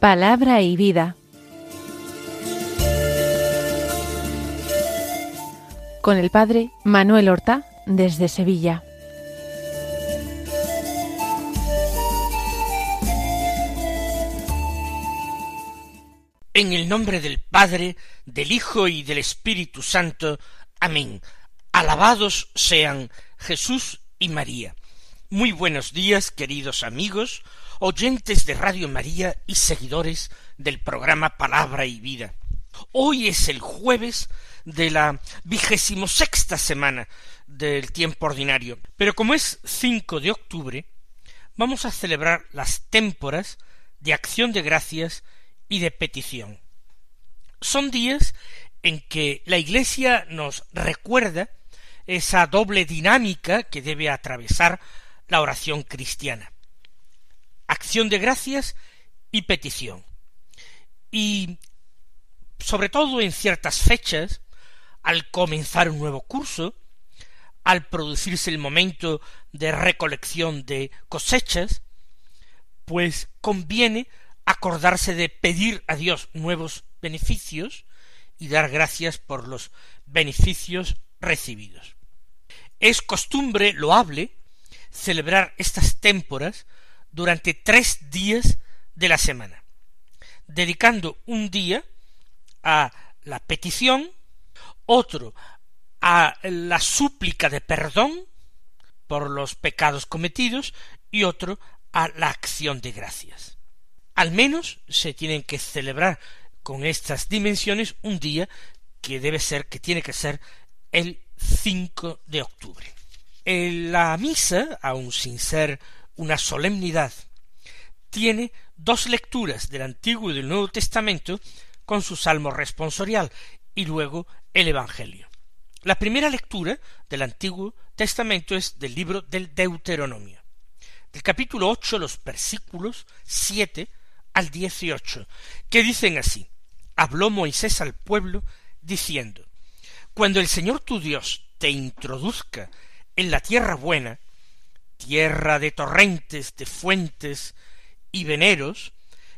Palabra y vida. Con el Padre Manuel Horta desde Sevilla. En el nombre del Padre, del Hijo y del Espíritu Santo. Amén. Alabados sean Jesús y María. Muy buenos días, queridos amigos, oyentes de Radio María y seguidores del programa Palabra y Vida. Hoy es el jueves de la vigésimo sexta semana del tiempo ordinario, pero como es 5 de octubre, vamos a celebrar las témporas de acción de gracias y de petición. Son días en que la Iglesia nos recuerda esa doble dinámica que debe atravesar la oración cristiana. Acción de gracias y petición. Y sobre todo en ciertas fechas, al comenzar un nuevo curso, al producirse el momento de recolección de cosechas, pues conviene acordarse de pedir a Dios nuevos beneficios y dar gracias por los beneficios recibidos. Es costumbre loable celebrar estas témporas durante tres días de la semana, dedicando un día a la petición, otro a la súplica de perdón por los pecados cometidos y otro a la acción de gracias. Al menos se tienen que celebrar con estas dimensiones un día que debe ser, que tiene que ser el 5 de octubre. La misa, aun sin ser una solemnidad, tiene dos lecturas del Antiguo y del Nuevo Testamento con su salmo responsorial y luego el Evangelio. La primera lectura del Antiguo Testamento es del libro del Deuteronomio. Del capítulo ocho los versículos siete al dieciocho, que dicen así Habló Moisés al pueblo diciendo Cuando el Señor tu Dios te introduzca en la tierra buena, tierra de torrentes, de fuentes y veneros,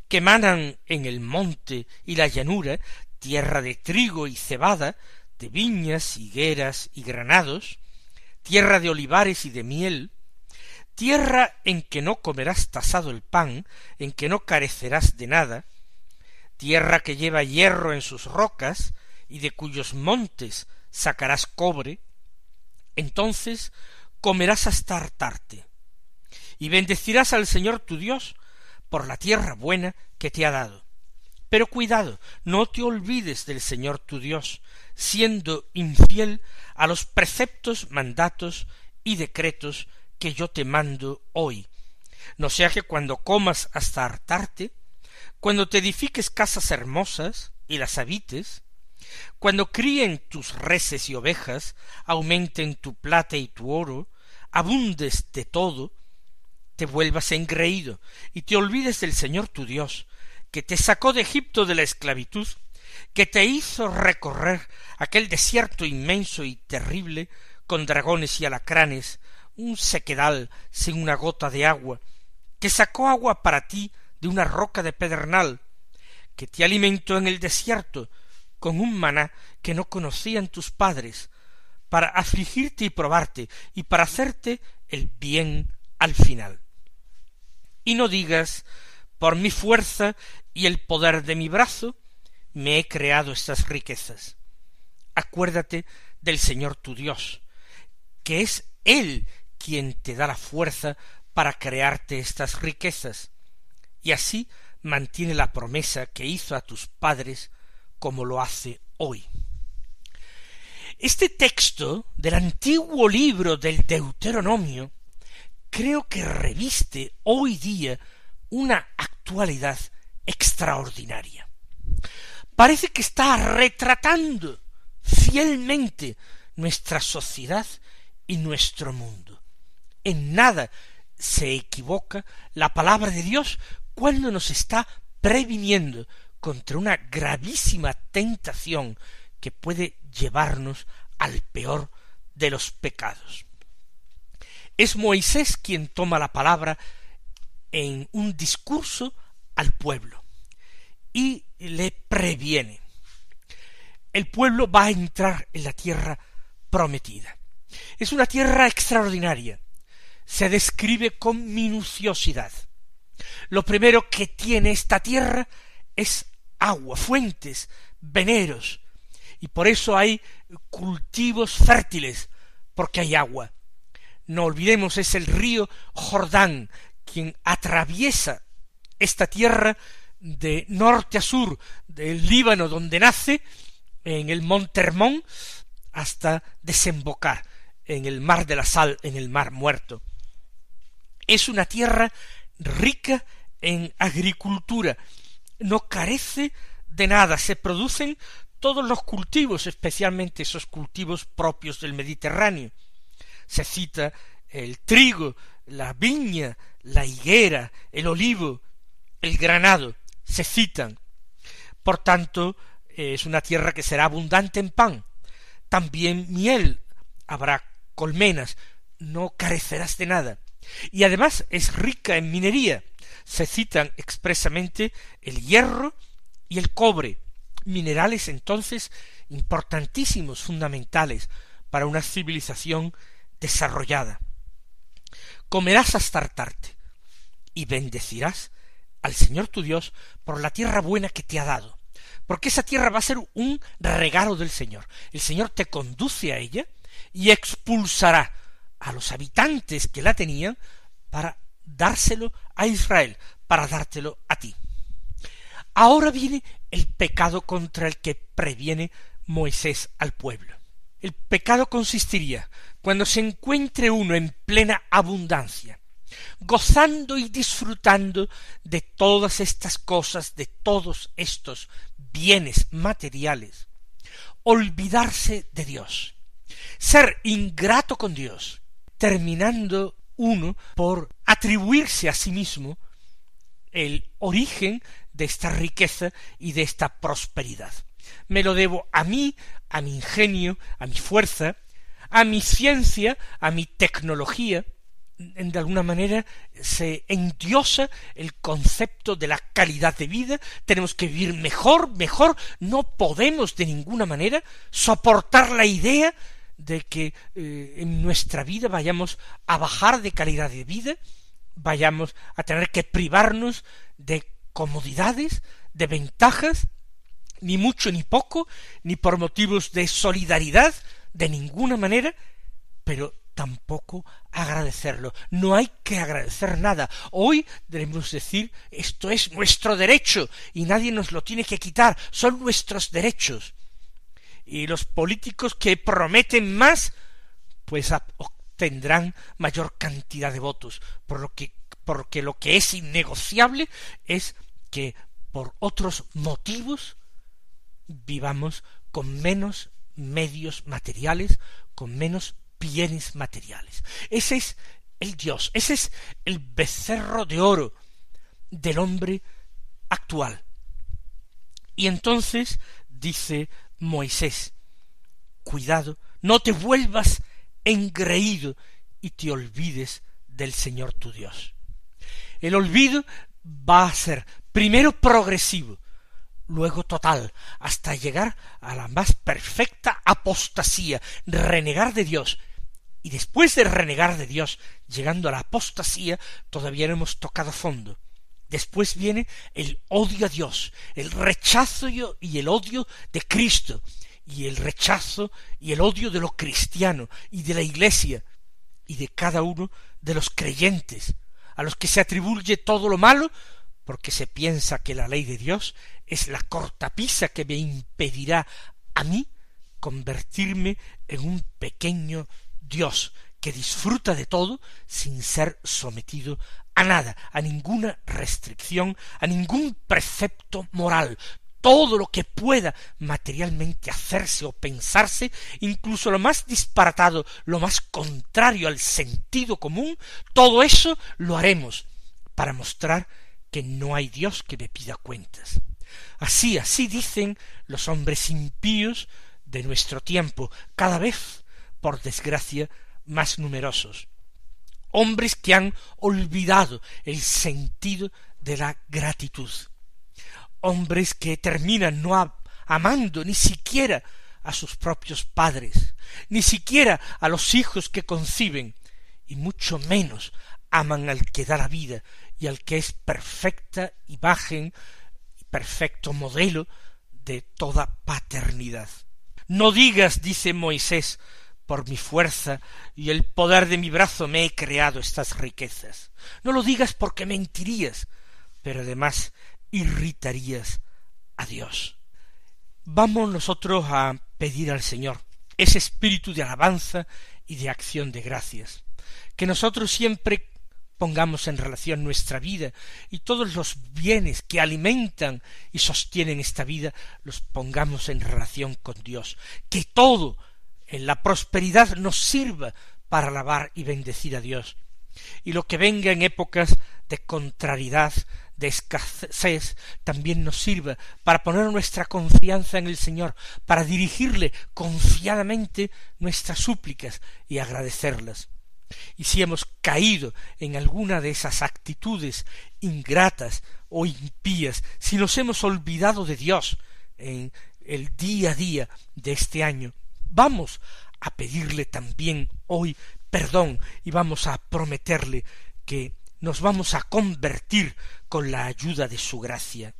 que manan en el monte y la llanura, tierra de trigo y cebada, de viñas, higueras y granados, tierra de olivares y de miel, tierra en que no comerás tasado el pan, en que no carecerás de nada, tierra que lleva hierro en sus rocas, y de cuyos montes sacarás cobre, entonces comerás hasta hartarte, y bendecirás al Señor tu Dios por la tierra buena que te ha dado. Pero cuidado, no te olvides del Señor tu Dios, siendo infiel a los preceptos, mandatos y decretos que yo te mando hoy. No sea que cuando comas hasta hartarte, cuando te edifiques casas hermosas y las habites, cuando críen tus reses y ovejas, aumenten tu plata y tu oro, abundes de todo, te vuelvas engreído y te olvides del Señor tu Dios, que te sacó de Egipto de la esclavitud, que te hizo recorrer aquel desierto inmenso y terrible con dragones y alacranes, un sequedal sin una gota de agua, que sacó agua para ti de una roca de pedernal, que te alimentó en el desierto con un maná que no conocían tus padres, para afligirte y probarte, y para hacerte el bien al final. Y no digas, por mi fuerza y el poder de mi brazo, me he creado estas riquezas. Acuérdate del Señor tu Dios, que es Él quien te da la fuerza para crearte estas riquezas, y así mantiene la promesa que hizo a tus padres como lo hace hoy. Este texto del antiguo libro del Deuteronomio creo que reviste hoy día una actualidad extraordinaria. Parece que está retratando fielmente nuestra sociedad y nuestro mundo. En nada se equivoca la palabra de Dios cuando nos está previniendo contra una gravísima tentación que puede llevarnos al peor de los pecados. Es Moisés quien toma la palabra en un discurso al pueblo. y le previene. El pueblo va a entrar en la tierra prometida. Es una tierra extraordinaria. Se describe con minuciosidad. Lo primero que tiene esta tierra es agua, fuentes, veneros, y por eso hay cultivos fértiles, porque hay agua. No olvidemos, es el río Jordán quien atraviesa esta tierra de norte a sur, del Líbano donde nace, en el monte Hermón, hasta desembocar en el mar de la sal, en el mar muerto. Es una tierra rica en agricultura, no carece de nada, se producen todos los cultivos, especialmente esos cultivos propios del Mediterráneo. Se cita el trigo, la viña, la higuera, el olivo, el granado, se citan. Por tanto, es una tierra que será abundante en pan. También miel, habrá colmenas, no carecerás de nada. Y además es rica en minería. Se citan expresamente el hierro y el cobre, minerales entonces importantísimos, fundamentales para una civilización desarrollada. Comerás hasta hartarte y bendecirás al Señor tu Dios por la tierra buena que te ha dado, porque esa tierra va a ser un regalo del Señor. El Señor te conduce a ella y expulsará a los habitantes que la tenían para dárselo a Israel, para dártelo a ti. Ahora viene el pecado contra el que previene Moisés al pueblo. El pecado consistiría cuando se encuentre uno en plena abundancia, gozando y disfrutando de todas estas cosas, de todos estos bienes materiales, olvidarse de Dios, ser ingrato con Dios, terminando uno por atribuirse a sí mismo el origen de esta riqueza y de esta prosperidad. Me lo debo a mí, a mi ingenio, a mi fuerza, a mi ciencia, a mi tecnología, de alguna manera se endiosa el concepto de la calidad de vida, tenemos que vivir mejor, mejor, no podemos de ninguna manera soportar la idea de que eh, en nuestra vida vayamos a bajar de calidad de vida, vayamos a tener que privarnos de comodidades, de ventajas, ni mucho ni poco, ni por motivos de solidaridad, de ninguna manera, pero tampoco agradecerlo. No hay que agradecer nada. Hoy debemos decir esto es nuestro derecho y nadie nos lo tiene que quitar, son nuestros derechos. Y los políticos que prometen más, pues obtendrán mayor cantidad de votos, por lo que porque lo que es innegociable es que por otros motivos vivamos con menos medios materiales, con menos bienes materiales. Ese es el Dios, ese es el becerro de oro del hombre actual. Y entonces dice Moisés, cuidado, no te vuelvas engreído y te olvides del Señor tu Dios. El olvido va a ser primero progresivo, luego total, hasta llegar a la más perfecta apostasía, renegar de Dios. Y después de renegar de Dios, llegando a la apostasía, todavía no hemos tocado fondo. Después viene el odio a Dios, el rechazo y el odio de Cristo, y el rechazo y el odio de lo cristiano y de la Iglesia y de cada uno de los creyentes, a los que se atribuye todo lo malo, porque se piensa que la ley de Dios es la cortapisa que me impedirá a mí convertirme en un pequeño Dios que disfruta de todo sin ser sometido a nada, a ninguna restricción, a ningún precepto moral, todo lo que pueda materialmente hacerse o pensarse, incluso lo más disparatado, lo más contrario al sentido común, todo eso lo haremos para mostrar que no hay Dios que me pida cuentas. Así, así dicen los hombres impíos de nuestro tiempo, cada vez, por desgracia, más numerosos. Hombres que han olvidado el sentido de la gratitud hombres que terminan no amando ni siquiera a sus propios padres, ni siquiera a los hijos que conciben, y mucho menos aman al que da la vida y al que es perfecta imagen y perfecto modelo de toda paternidad. No digas, dice Moisés, por mi fuerza y el poder de mi brazo me he creado estas riquezas. No lo digas porque mentirías, pero además irritarías a Dios. Vamos nosotros a pedir al Señor ese espíritu de alabanza y de acción de gracias, que nosotros siempre pongamos en relación nuestra vida y todos los bienes que alimentan y sostienen esta vida los pongamos en relación con Dios, que todo en la prosperidad nos sirva para alabar y bendecir a Dios, y lo que venga en épocas de contrariedad, de escasez, también nos sirva para poner nuestra confianza en el Señor, para dirigirle confiadamente nuestras súplicas y agradecerlas. Y si hemos caído en alguna de esas actitudes ingratas o impías, si nos hemos olvidado de Dios en el día a día de este año, vamos a pedirle también hoy perdón y vamos a prometerle que nos vamos a convertir con la ayuda de su gracia.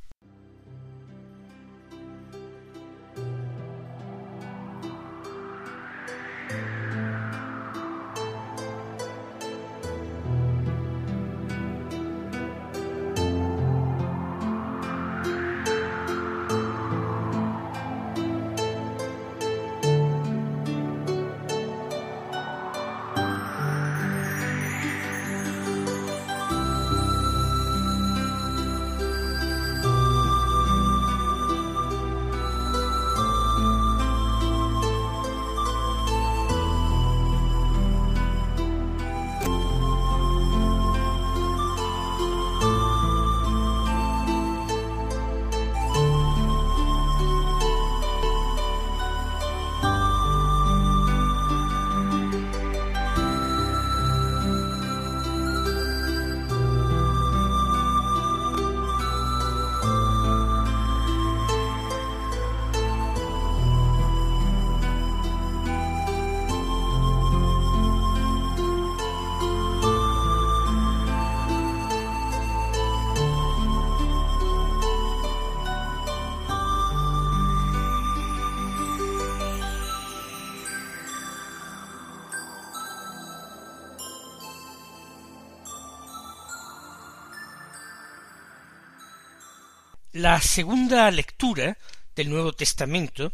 La segunda lectura del Nuevo Testamento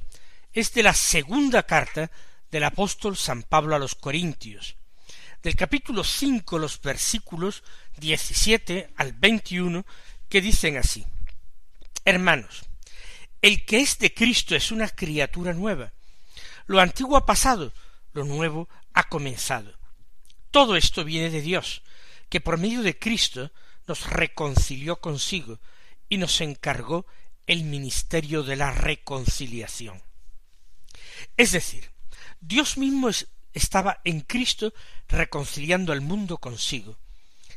es de la segunda carta del apóstol San Pablo a los Corintios, del capítulo cinco los versículos diecisiete al veintiuno que dicen así Hermanos, el que es de Cristo es una criatura nueva. Lo antiguo ha pasado, lo nuevo ha comenzado. Todo esto viene de Dios, que por medio de Cristo nos reconcilió consigo y nos encargó el ministerio de la reconciliación. Es decir, Dios mismo estaba en Cristo reconciliando al mundo consigo,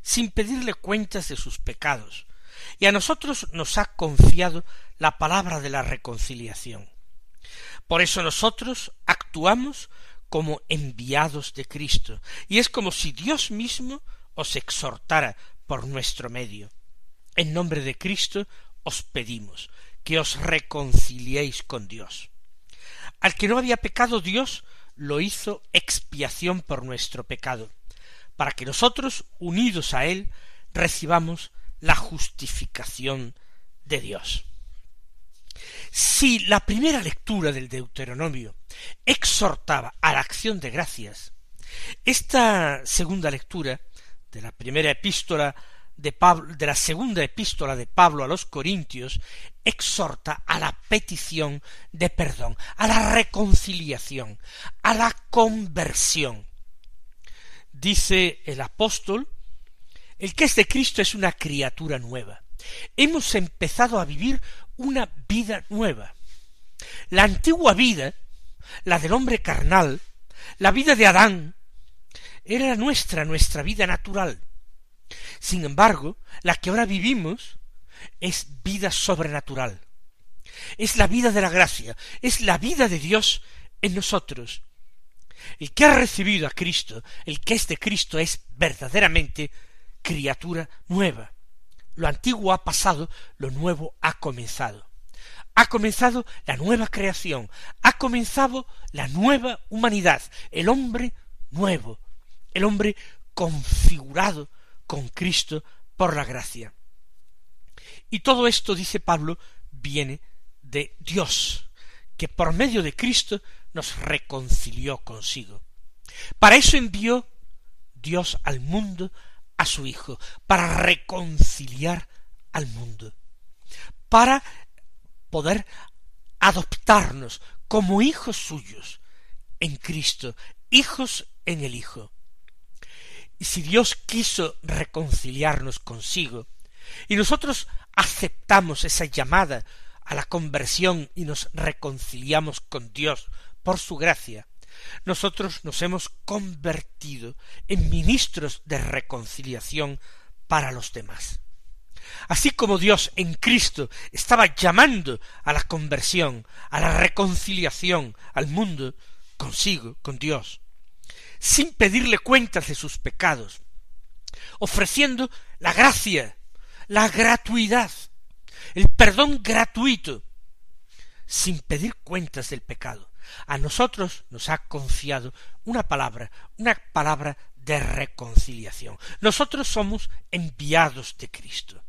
sin pedirle cuentas de sus pecados, y a nosotros nos ha confiado la palabra de la reconciliación. Por eso nosotros actuamos como enviados de Cristo, y es como si Dios mismo os exhortara por nuestro medio. En nombre de Cristo os pedimos que os reconciliéis con Dios. Al que no había pecado Dios lo hizo expiación por nuestro pecado, para que nosotros, unidos a Él, recibamos la justificación de Dios. Si la primera lectura del Deuteronomio exhortaba a la acción de gracias, esta segunda lectura de la primera epístola de, la segunda epístola de Pablo a los Corintios exhorta a la petición de perdón, a la reconciliación, a la conversión. Dice el apóstol, el que es de Cristo es una criatura nueva. Hemos empezado a vivir una vida nueva. La antigua vida, la del hombre carnal, la vida de Adán, era nuestra, nuestra vida natural sin embargo, la que ahora vivimos es vida sobrenatural. Es la vida de la gracia, es la vida de Dios en nosotros. El que ha recibido a Cristo, el que es de Cristo, es verdaderamente criatura nueva. Lo antiguo ha pasado, lo nuevo ha comenzado. Ha comenzado la nueva creación, ha comenzado la nueva humanidad, el hombre nuevo, el hombre configurado con Cristo por la gracia. Y todo esto, dice Pablo, viene de Dios, que por medio de Cristo nos reconcilió consigo. Para eso envió Dios al mundo a su Hijo, para reconciliar al mundo, para poder adoptarnos como hijos suyos en Cristo, hijos en el Hijo. Y si Dios quiso reconciliarnos consigo, y nosotros aceptamos esa llamada a la conversión y nos reconciliamos con Dios por su gracia, nosotros nos hemos convertido en ministros de reconciliación para los demás. Así como Dios en Cristo estaba llamando a la conversión, a la reconciliación al mundo consigo, con Dios, sin pedirle cuentas de sus pecados, ofreciendo la gracia, la gratuidad, el perdón gratuito, sin pedir cuentas del pecado. A nosotros nos ha confiado una palabra, una palabra de reconciliación. Nosotros somos enviados de Cristo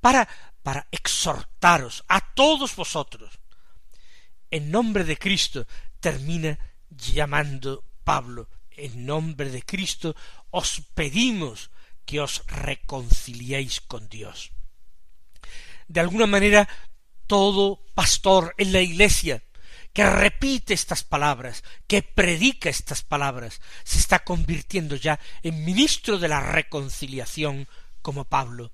para para exhortaros a todos vosotros. En nombre de Cristo termina llamando Pablo. En nombre de Cristo os pedimos que os reconciliéis con Dios. De alguna manera, todo pastor en la iglesia que repite estas palabras, que predica estas palabras, se está convirtiendo ya en ministro de la reconciliación como Pablo.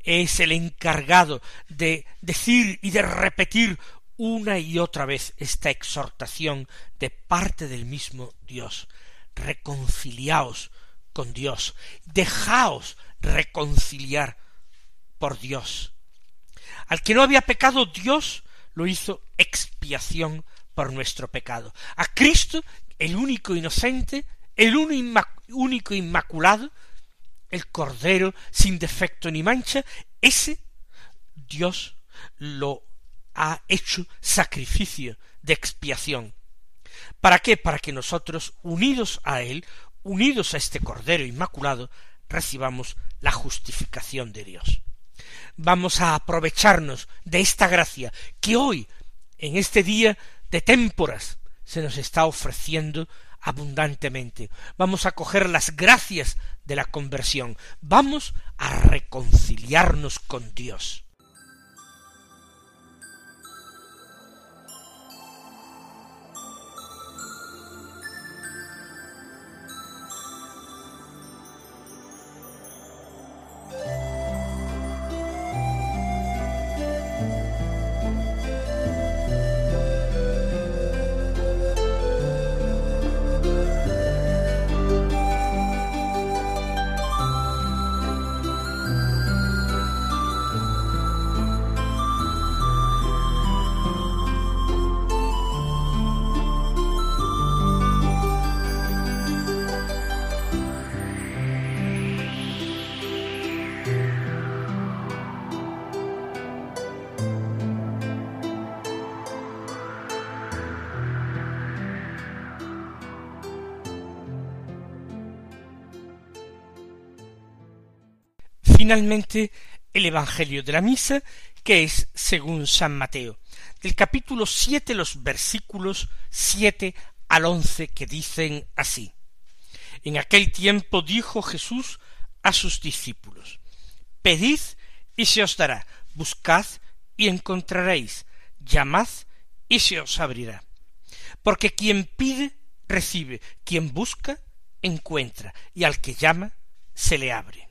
Es el encargado de decir y de repetir una y otra vez esta exhortación de parte del mismo Dios. Reconciliaos con Dios, dejaos reconciliar por Dios. Al que no había pecado, Dios lo hizo expiación por nuestro pecado. A Cristo, el único inocente, el único inmaculado, el Cordero sin defecto ni mancha, ese Dios lo ha hecho sacrificio de expiación. ¿Para qué? Para que nosotros, unidos a Él, unidos a este Cordero Inmaculado, recibamos la justificación de Dios vamos a aprovecharnos de esta gracia que hoy, en este día de témporas, se nos está ofreciendo abundantemente. Vamos a coger las gracias de la conversión. Vamos a reconciliarnos con Dios. Finalmente el Evangelio de la Misa, que es según San Mateo, del capítulo siete los versículos siete al once que dicen así. En aquel tiempo dijo Jesús a sus discípulos, Pedid y se os dará, buscad y encontraréis, llamad y se os abrirá. Porque quien pide, recibe, quien busca, encuentra, y al que llama, se le abre.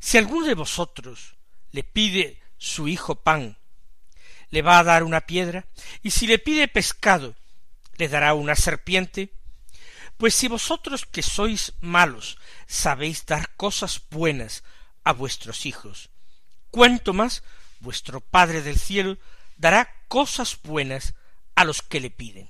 Si alguno de vosotros le pide su hijo pan, le va a dar una piedra, y si le pide pescado, le dará una serpiente. Pues si vosotros que sois malos sabéis dar cosas buenas a vuestros hijos, cuanto más vuestro Padre del cielo dará cosas buenas a los que le piden.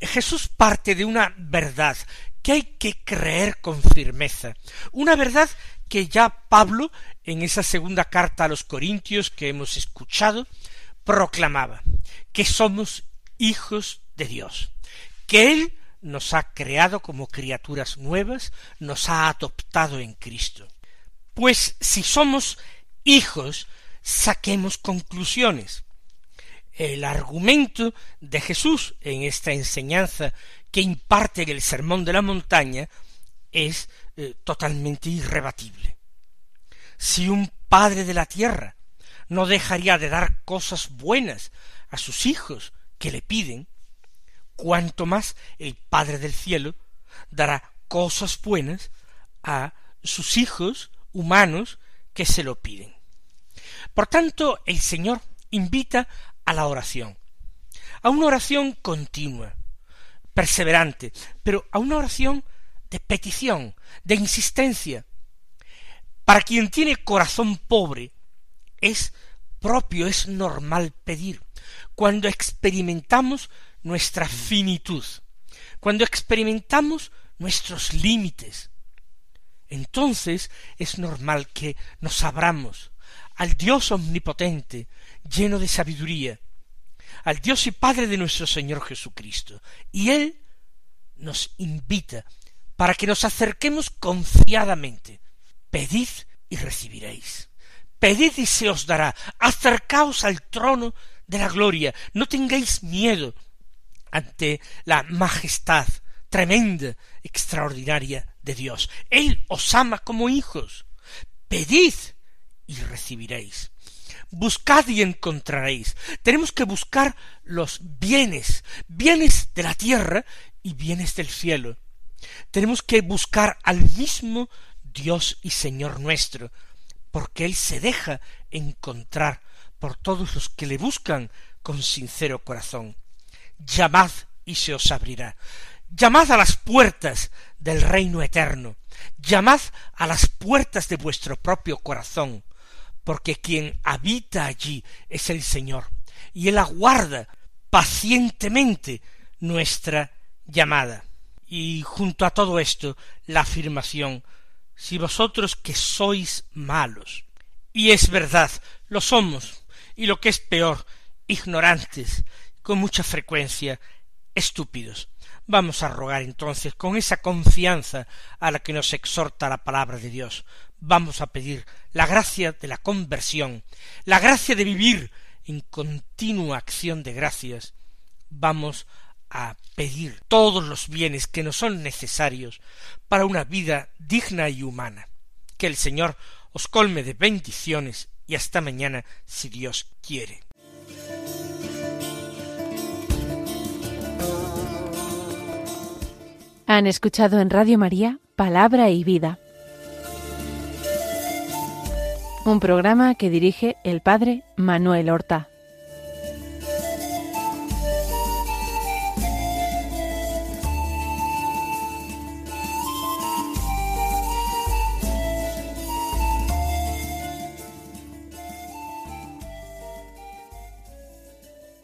Jesús parte de una verdad que hay que creer con firmeza, una verdad que ya Pablo, en esa segunda carta a los Corintios que hemos escuchado, proclamaba, que somos hijos de Dios, que Él nos ha creado como criaturas nuevas, nos ha adoptado en Cristo. Pues si somos hijos, saquemos conclusiones. El argumento de Jesús en esta enseñanza que imparte en el Sermón de la Montaña es eh, totalmente irrebatible. Si un padre de la tierra no dejaría de dar cosas buenas a sus hijos que le piden, cuanto más el Padre del cielo dará cosas buenas a sus hijos humanos que se lo piden. Por tanto, el Señor invita a la oración, a una oración continua, perseverante, pero a una oración de petición, de insistencia. Para quien tiene corazón pobre, es propio, es normal pedir. Cuando experimentamos nuestra finitud, cuando experimentamos nuestros límites, entonces es normal que nos abramos al Dios omnipotente, lleno de sabiduría, al Dios y Padre de nuestro Señor Jesucristo. Y Él nos invita para que nos acerquemos confiadamente. Pedid y recibiréis. Pedid y se os dará. Acercaos al trono de la gloria. No tengáis miedo ante la majestad tremenda, extraordinaria de Dios. Él os ama como hijos. Pedid y recibiréis. Buscad y encontraréis. Tenemos que buscar los bienes, bienes de la tierra y bienes del cielo. Tenemos que buscar al mismo Dios y Señor nuestro, porque Él se deja encontrar por todos los que le buscan con sincero corazón. Llamad y se os abrirá. Llamad a las puertas del reino eterno. Llamad a las puertas de vuestro propio corazón, porque quien habita allí es el Señor, y Él aguarda pacientemente nuestra llamada. Y junto a todo esto, la afirmación, si vosotros que sois malos, y es verdad, lo somos, y lo que es peor, ignorantes, con mucha frecuencia, estúpidos. Vamos a rogar entonces con esa confianza a la que nos exhorta la palabra de Dios. Vamos a pedir la gracia de la conversión, la gracia de vivir en continua acción de gracias. Vamos a pedir todos los bienes que nos son necesarios para una vida digna y humana. Que el Señor os colme de bendiciones y hasta mañana si Dios quiere. Han escuchado en Radio María Palabra y Vida, un programa que dirige el Padre Manuel Horta.